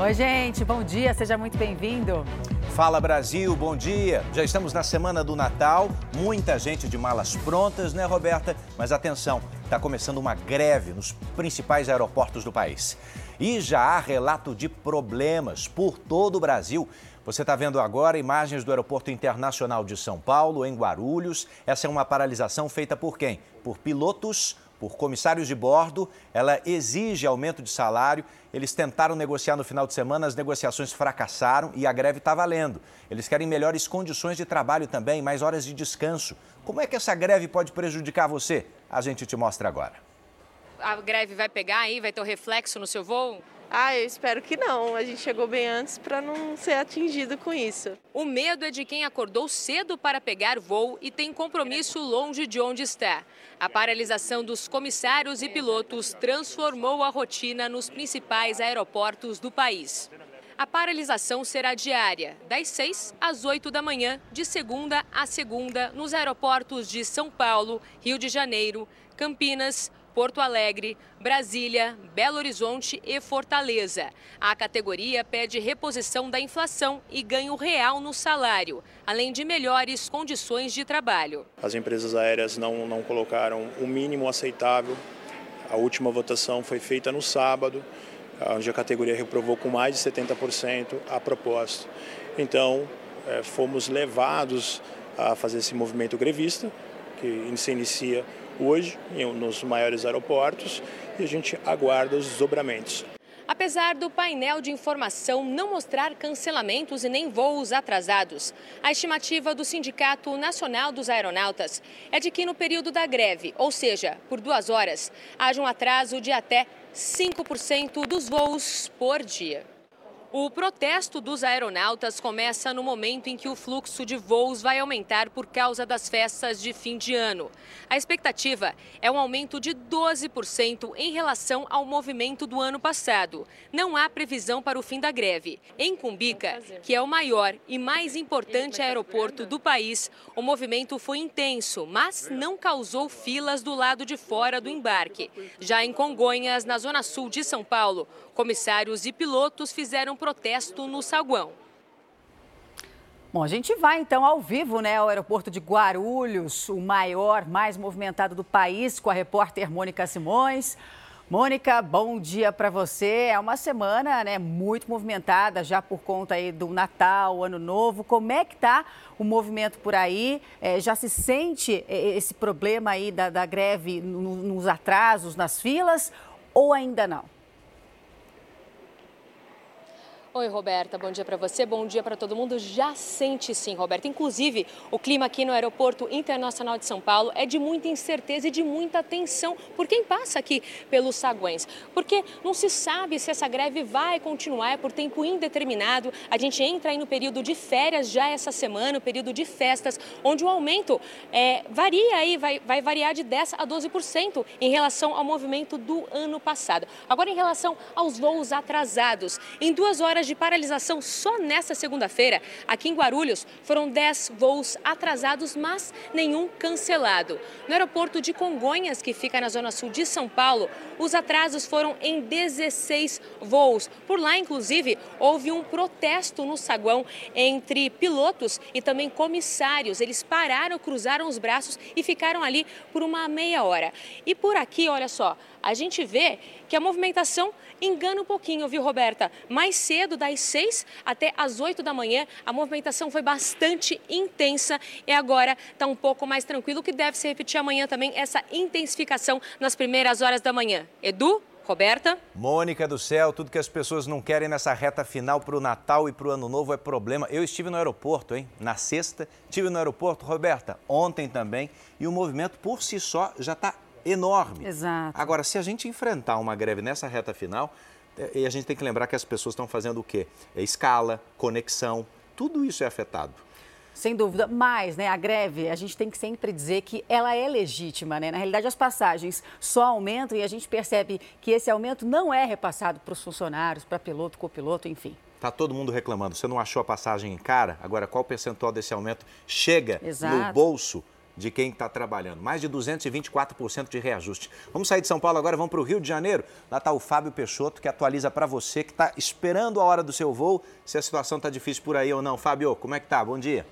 Oi, gente, bom dia, seja muito bem-vindo. Fala Brasil, bom dia. Já estamos na semana do Natal, muita gente de malas prontas, né, Roberta? Mas atenção, está começando uma greve nos principais aeroportos do país. E já há relato de problemas por todo o Brasil. Você está vendo agora imagens do Aeroporto Internacional de São Paulo, em Guarulhos. Essa é uma paralisação feita por quem? Por pilotos por comissários de bordo. Ela exige aumento de salário. Eles tentaram negociar no final de semana, as negociações fracassaram e a greve está valendo. Eles querem melhores condições de trabalho também, mais horas de descanso. Como é que essa greve pode prejudicar você? A gente te mostra agora. A greve vai pegar aí? Vai ter um reflexo no seu voo? Ah, eu espero que não. A gente chegou bem antes para não ser atingido com isso. O medo é de quem acordou cedo para pegar voo e tem compromisso longe de onde está. A paralisação dos comissários e pilotos transformou a rotina nos principais aeroportos do país. A paralisação será diária, das 6 às 8 da manhã, de segunda a segunda, nos aeroportos de São Paulo, Rio de Janeiro, Campinas, Porto Alegre, Brasília, Belo Horizonte e Fortaleza. A categoria pede reposição da inflação e ganho real no salário, além de melhores condições de trabalho. As empresas aéreas não, não colocaram o mínimo aceitável. A última votação foi feita no sábado, onde a categoria reprovou com mais de 70% a proposta. Então, eh, fomos levados a fazer esse movimento grevista, que se inicia hoje nos maiores aeroportos e a gente aguarda os desdobramentos. Apesar do painel de informação não mostrar cancelamentos e nem voos atrasados, a estimativa do Sindicato Nacional dos Aeronautas é de que no período da greve, ou seja, por duas horas, haja um atraso de até 5% dos voos por dia. O protesto dos aeronautas começa no momento em que o fluxo de voos vai aumentar por causa das festas de fim de ano. A expectativa é um aumento de 12% em relação ao movimento do ano passado. Não há previsão para o fim da greve. Em Cumbica, que é o maior e mais importante aeroporto do país, o movimento foi intenso, mas não causou filas do lado de fora do embarque. Já em Congonhas, na zona sul de São Paulo, comissários e pilotos fizeram protesto no saguão. Bom, a gente vai então ao vivo, né, ao aeroporto de Guarulhos, o maior, mais movimentado do país, com a repórter Mônica Simões. Mônica, bom dia para você. É uma semana, né, muito movimentada já por conta aí do Natal, Ano Novo. Como é que tá o movimento por aí? É, já se sente é, esse problema aí da, da greve nos atrasos, nas filas, ou ainda não? Oi, Roberta, bom dia para você, bom dia para todo mundo. Já sente sim, Roberta. Inclusive, o clima aqui no Aeroporto Internacional de São Paulo é de muita incerteza e de muita tensão por quem passa aqui pelos saguões. Porque não se sabe se essa greve vai continuar é por tempo indeterminado. A gente entra aí no período de férias já essa semana, o período de festas, onde o aumento é, varia aí, vai, vai variar de 10% a 12% em relação ao movimento do ano passado. Agora, em relação aos voos atrasados, em duas horas de paralisação só nesta segunda-feira. Aqui em Guarulhos foram 10 voos atrasados, mas nenhum cancelado. No aeroporto de Congonhas, que fica na zona sul de São Paulo, os atrasos foram em 16 voos. Por lá, inclusive, houve um protesto no saguão entre pilotos e também comissários. Eles pararam, cruzaram os braços e ficaram ali por uma meia hora. E por aqui, olha só, a gente vê que a movimentação engana um pouquinho, viu, Roberta? Mais cedo, das 6 até as 8 da manhã, a movimentação foi bastante intensa e agora está um pouco mais tranquilo, que deve se repetir amanhã também essa intensificação nas primeiras horas da manhã. Edu? Roberta? Mônica do céu, tudo que as pessoas não querem nessa reta final para o Natal e para o Ano Novo é problema. Eu estive no aeroporto, hein? Na sexta, estive no aeroporto, Roberta, ontem também, e o movimento por si só já está enorme. Exato. Agora, se a gente enfrentar uma greve nessa reta final, é, e a gente tem que lembrar que as pessoas estão fazendo o quê? É escala, conexão, tudo isso é afetado. Sem dúvida, mas né, a greve, a gente tem que sempre dizer que ela é legítima. Né? Na realidade, as passagens só aumentam e a gente percebe que esse aumento não é repassado para os funcionários, para piloto, copiloto, enfim. Está todo mundo reclamando. Você não achou a passagem em cara? Agora, qual percentual desse aumento chega Exato. no bolso de quem está trabalhando. Mais de 224% de reajuste. Vamos sair de São Paulo agora, vamos para o Rio de Janeiro. Lá está o Fábio Peixoto, que atualiza para você que está esperando a hora do seu voo, se a situação está difícil por aí ou não. Fábio, como é que tá? Bom dia.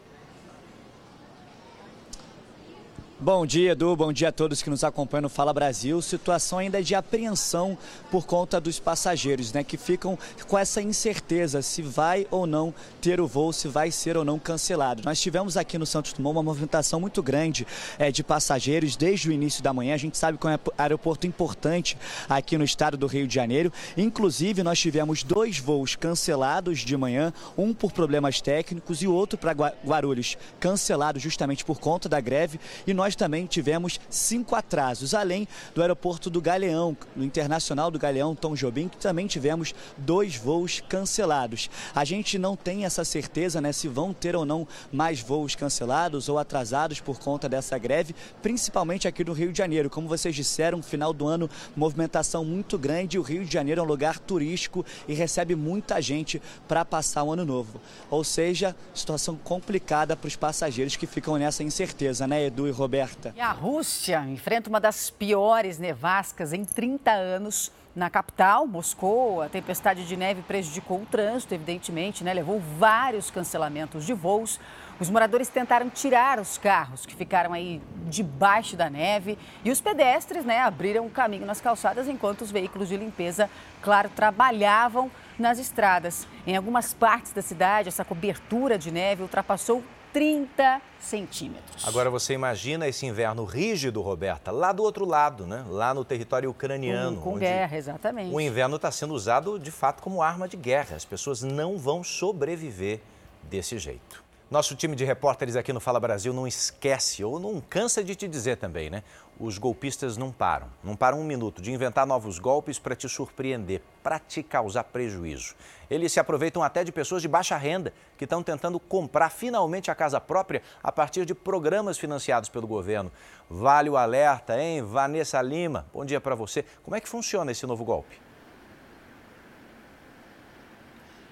Bom dia, Edu. Bom dia a todos que nos acompanham no Fala Brasil. Situação ainda de apreensão por conta dos passageiros, né? Que ficam com essa incerteza se vai ou não ter o voo, se vai ser ou não cancelado. Nós tivemos aqui no Santos Dumont uma movimentação muito grande é, de passageiros desde o início da manhã. A gente sabe que é um aeroporto importante aqui no estado do Rio de Janeiro. Inclusive, nós tivemos dois voos cancelados de manhã, um por problemas técnicos e o outro para Guarulhos, cancelado justamente por conta da greve. E nós nós também tivemos cinco atrasos, além do aeroporto do Galeão, no Internacional do Galeão, Tom Jobim, que também tivemos dois voos cancelados. A gente não tem essa certeza né, se vão ter ou não mais voos cancelados ou atrasados por conta dessa greve, principalmente aqui no Rio de Janeiro. Como vocês disseram, final do ano, movimentação muito grande. O Rio de Janeiro é um lugar turístico e recebe muita gente para passar o ano novo. Ou seja, situação complicada para os passageiros que ficam nessa incerteza, né, Edu e Roberto? E a Rússia enfrenta uma das piores nevascas em 30 anos. Na capital, Moscou, a tempestade de neve prejudicou o trânsito, evidentemente, né? levou vários cancelamentos de voos. Os moradores tentaram tirar os carros que ficaram aí debaixo da neve e os pedestres né, abriram o caminho nas calçadas enquanto os veículos de limpeza, claro, trabalhavam nas estradas. Em algumas partes da cidade, essa cobertura de neve ultrapassou 30 centímetros. Agora você imagina esse inverno rígido, Roberta, lá do outro lado, né? lá no território ucraniano. Com, com guerra, exatamente. O inverno está sendo usado de fato como arma de guerra. As pessoas não vão sobreviver desse jeito. Nosso time de repórteres aqui no Fala Brasil não esquece ou não cansa de te dizer também, né? Os golpistas não param, não param um minuto de inventar novos golpes para te surpreender, para te causar prejuízo. Eles se aproveitam até de pessoas de baixa renda que estão tentando comprar finalmente a casa própria a partir de programas financiados pelo governo. Vale o alerta, hein? Vanessa Lima, bom dia para você. Como é que funciona esse novo golpe?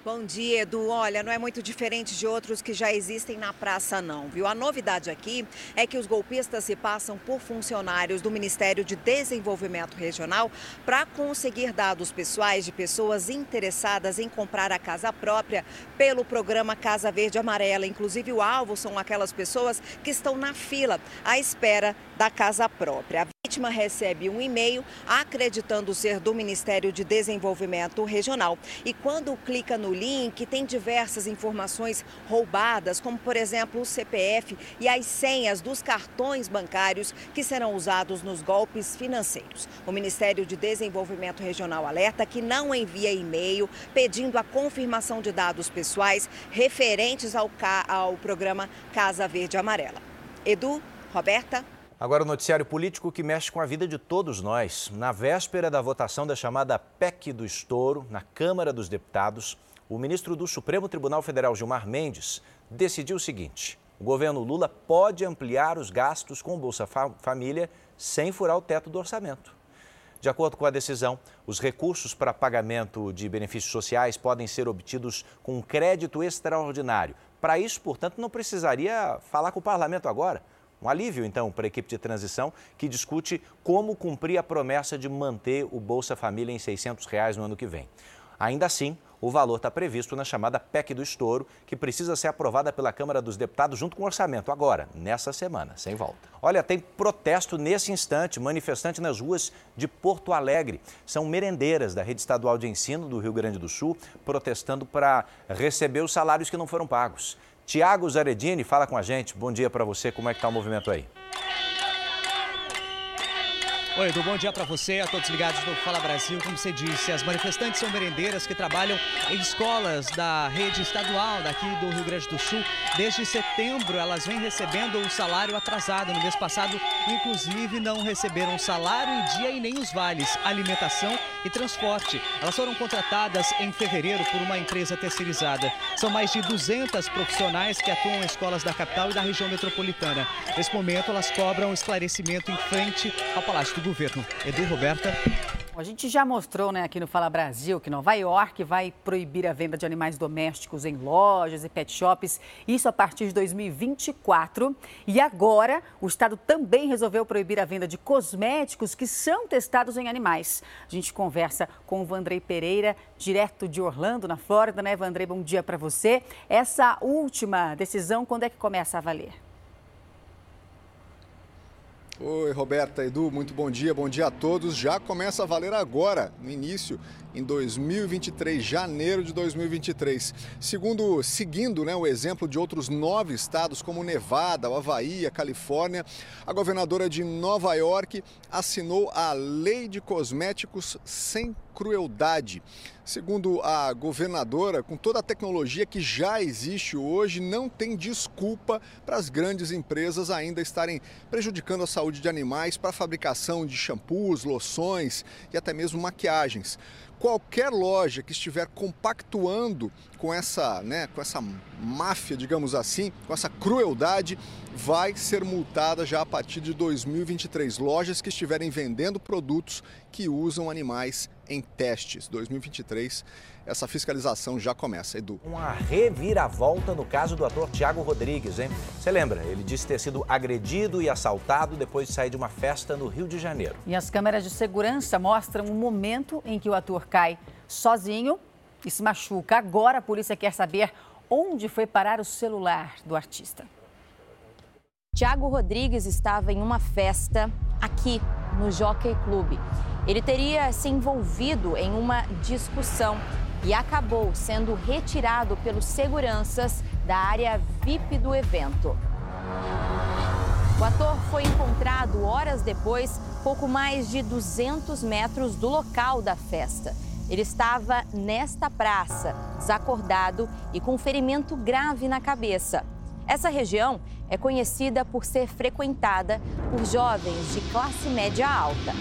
Bom dia, Edu. Olha, não é muito diferente de outros que já existem na praça, não, viu? A novidade aqui é que os golpistas se passam por funcionários do Ministério de Desenvolvimento Regional para conseguir dados pessoais de pessoas interessadas em comprar a casa própria pelo programa Casa Verde Amarela. Inclusive, o alvo são aquelas pessoas que estão na fila à espera da casa própria vítima recebe um e-mail acreditando ser do Ministério de Desenvolvimento Regional. E quando clica no link, tem diversas informações roubadas, como por exemplo o CPF e as senhas dos cartões bancários que serão usados nos golpes financeiros. O Ministério de Desenvolvimento Regional alerta que não envia e-mail pedindo a confirmação de dados pessoais referentes ao, ao programa Casa Verde Amarela. Edu, Roberta. Agora o noticiário político que mexe com a vida de todos nós. Na véspera da votação da chamada PEC do estouro na Câmara dos Deputados, o ministro do Supremo Tribunal Federal, Gilmar Mendes, decidiu o seguinte: o governo Lula pode ampliar os gastos com o Bolsa Família sem furar o teto do orçamento. De acordo com a decisão, os recursos para pagamento de benefícios sociais podem ser obtidos com crédito extraordinário. Para isso, portanto, não precisaria falar com o parlamento agora. Um alívio, então, para a equipe de transição que discute como cumprir a promessa de manter o Bolsa Família em 600 reais no ano que vem. Ainda assim, o valor está previsto na chamada PEC do estouro, que precisa ser aprovada pela Câmara dos Deputados junto com o orçamento, agora, nessa semana, sem volta. Olha, tem protesto nesse instante, manifestante nas ruas de Porto Alegre. São merendeiras da Rede Estadual de Ensino do Rio Grande do Sul protestando para receber os salários que não foram pagos. Tiago Zaredini fala com a gente. Bom dia para você. Como é que está o movimento aí? Oi, Edu, bom dia para você, a todos ligados no Fala Brasil. Como você disse, as manifestantes são merendeiras que trabalham em escolas da rede estadual daqui do Rio Grande do Sul. Desde setembro, elas vêm recebendo o salário atrasado. No mês passado, inclusive, não receberam salário em dia e nem os vales, alimentação e transporte. Elas foram contratadas em fevereiro por uma empresa terceirizada. São mais de 200 profissionais que atuam em escolas da capital e da região metropolitana. Nesse momento, elas cobram esclarecimento em frente ao Palácio do governo. Edu Roberta. A gente já mostrou né, aqui no Fala Brasil que Nova York vai proibir a venda de animais domésticos em lojas e pet shops, isso a partir de 2024. E agora, o estado também resolveu proibir a venda de cosméticos que são testados em animais. A gente conversa com o Vandrei Pereira, direto de Orlando, na Flórida, né, Vandrei? Bom dia para você. Essa última decisão, quando é que começa a valer? Oi, Roberta, Edu, muito bom dia, bom dia a todos. Já começa a valer agora, no início, em 2023, janeiro de 2023. Segundo, seguindo né, o exemplo de outros nove estados, como Nevada, o Havaí, a Califórnia, a governadora de Nova York assinou a Lei de Cosméticos Sem Crueldade. Segundo a governadora, com toda a tecnologia que já existe hoje, não tem desculpa para as grandes empresas ainda estarem prejudicando a saúde de animais para a fabricação de shampoos, loções e até mesmo maquiagens. Qualquer loja que estiver compactuando com essa, né, com essa máfia, digamos assim, com essa crueldade, vai ser multada já a partir de 2023. Lojas que estiverem vendendo produtos que usam animais em testes. 2023 essa fiscalização já começa. Edu. Uma reviravolta no caso do ator Tiago Rodrigues, hein? Você lembra? Ele disse ter sido agredido e assaltado depois de sair de uma festa no Rio de Janeiro. E as câmeras de segurança mostram o momento em que o ator cai sozinho e se machuca. Agora a polícia quer saber onde foi parar o celular do artista. Tiago Rodrigues estava em uma festa aqui no Jockey Club. Ele teria se envolvido em uma discussão e acabou sendo retirado pelos seguranças da área VIP do evento. O ator foi encontrado horas depois, pouco mais de 200 metros do local da festa. Ele estava nesta praça, desacordado e com ferimento grave na cabeça. Essa região é conhecida por ser frequentada por jovens de classe média alta.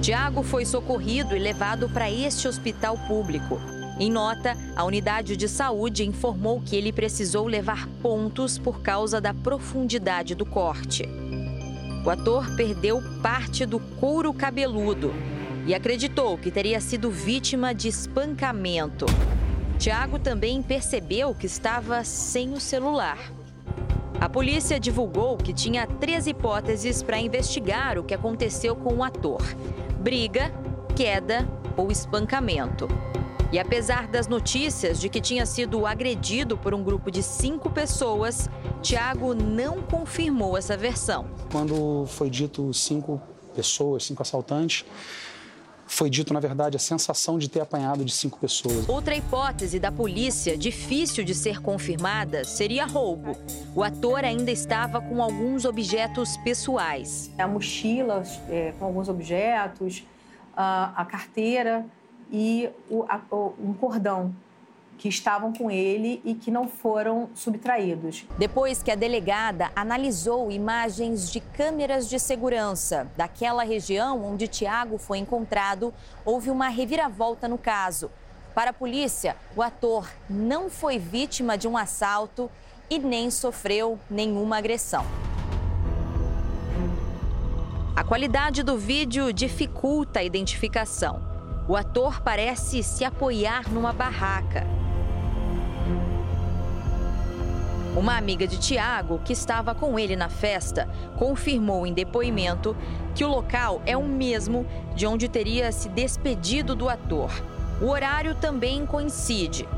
Tiago foi socorrido e levado para este hospital público. Em nota, a unidade de saúde informou que ele precisou levar pontos por causa da profundidade do corte. O ator perdeu parte do couro cabeludo e acreditou que teria sido vítima de espancamento. Tiago também percebeu que estava sem o celular. A polícia divulgou que tinha três hipóteses para investigar o que aconteceu com o ator briga, queda ou espancamento. E apesar das notícias de que tinha sido agredido por um grupo de cinco pessoas, Tiago não confirmou essa versão. Quando foi dito cinco pessoas, cinco assaltantes, foi dito, na verdade, a sensação de ter apanhado de cinco pessoas. Outra hipótese da polícia, difícil de ser confirmada, seria roubo. O ator ainda estava com alguns objetos pessoais. A mochila é, com alguns objetos, a, a carteira e o, a, um cordão que estavam com ele e que não foram subtraídos. Depois que a delegada analisou imagens de câmeras de segurança daquela região onde Tiago foi encontrado, houve uma reviravolta no caso. Para a polícia, o ator não foi vítima de um assalto e nem sofreu nenhuma agressão. A qualidade do vídeo dificulta a identificação. O ator parece se apoiar numa barraca. Uma amiga de Tiago, que estava com ele na festa, confirmou em depoimento que o local é o mesmo de onde teria se despedido do ator. O horário também coincide.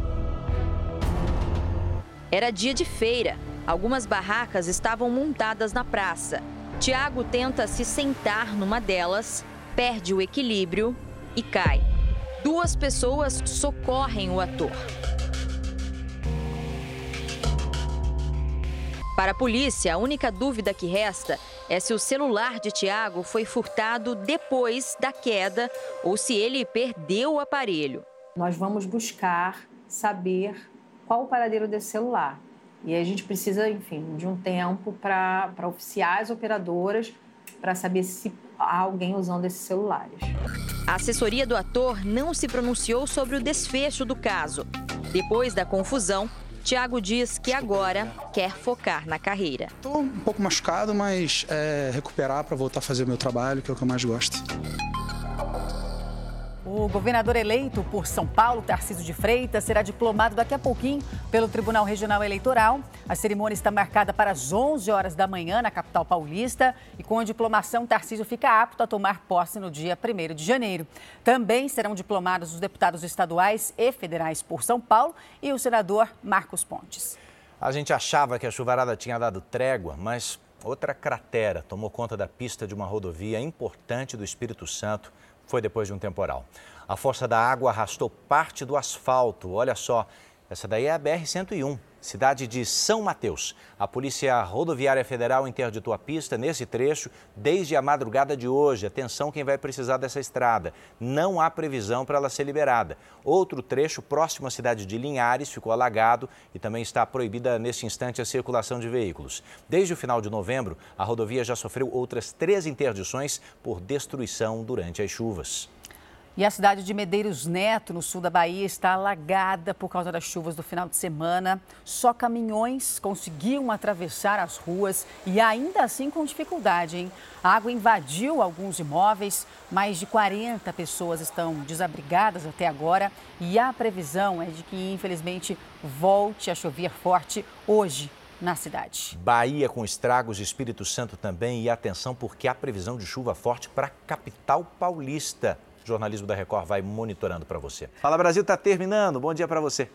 Era dia de feira. Algumas barracas estavam montadas na praça. Tiago tenta se sentar numa delas, perde o equilíbrio e cai. Duas pessoas socorrem o ator. Para a polícia, a única dúvida que resta é se o celular de Tiago foi furtado depois da queda ou se ele perdeu o aparelho. Nós vamos buscar saber qual o paradeiro desse celular. E a gente precisa, enfim, de um tempo para oficiais operadoras para saber se há alguém usando esses celulares. A assessoria do ator não se pronunciou sobre o desfecho do caso. Depois da confusão, Tiago diz que agora quer focar na carreira. Estou um pouco machucado, mas é, recuperar para voltar a fazer o meu trabalho, que é o que eu mais gosto. O governador eleito por São Paulo, Tarcísio de Freitas, será diplomado daqui a pouquinho pelo Tribunal Regional Eleitoral. A cerimônia está marcada para as 11 horas da manhã na capital paulista e com a diplomação, Tarcísio fica apto a tomar posse no dia 1 de janeiro. Também serão diplomados os deputados estaduais e federais por São Paulo e o senador Marcos Pontes. A gente achava que a chuvarada tinha dado trégua, mas outra cratera tomou conta da pista de uma rodovia importante do Espírito Santo foi depois de um temporal. A força da água arrastou parte do asfalto. Olha só, essa daí é a BR-101, cidade de São Mateus. A Polícia Rodoviária Federal interditou a pista nesse trecho desde a madrugada de hoje. Atenção quem vai precisar dessa estrada. Não há previsão para ela ser liberada. Outro trecho próximo à cidade de Linhares ficou alagado e também está proibida neste instante a circulação de veículos. Desde o final de novembro, a rodovia já sofreu outras três interdições por destruição durante as chuvas. E a cidade de Medeiros Neto, no sul da Bahia, está alagada por causa das chuvas do final de semana. Só caminhões conseguiam atravessar as ruas e ainda assim com dificuldade, hein? A água invadiu alguns imóveis, mais de 40 pessoas estão desabrigadas até agora e a previsão é de que, infelizmente, volte a chover forte hoje na cidade. Bahia com estragos, Espírito Santo também e atenção porque há previsão de chuva forte para a capital paulista. Jornalismo da Record vai monitorando para você. Fala Brasil está terminando. Bom dia para você.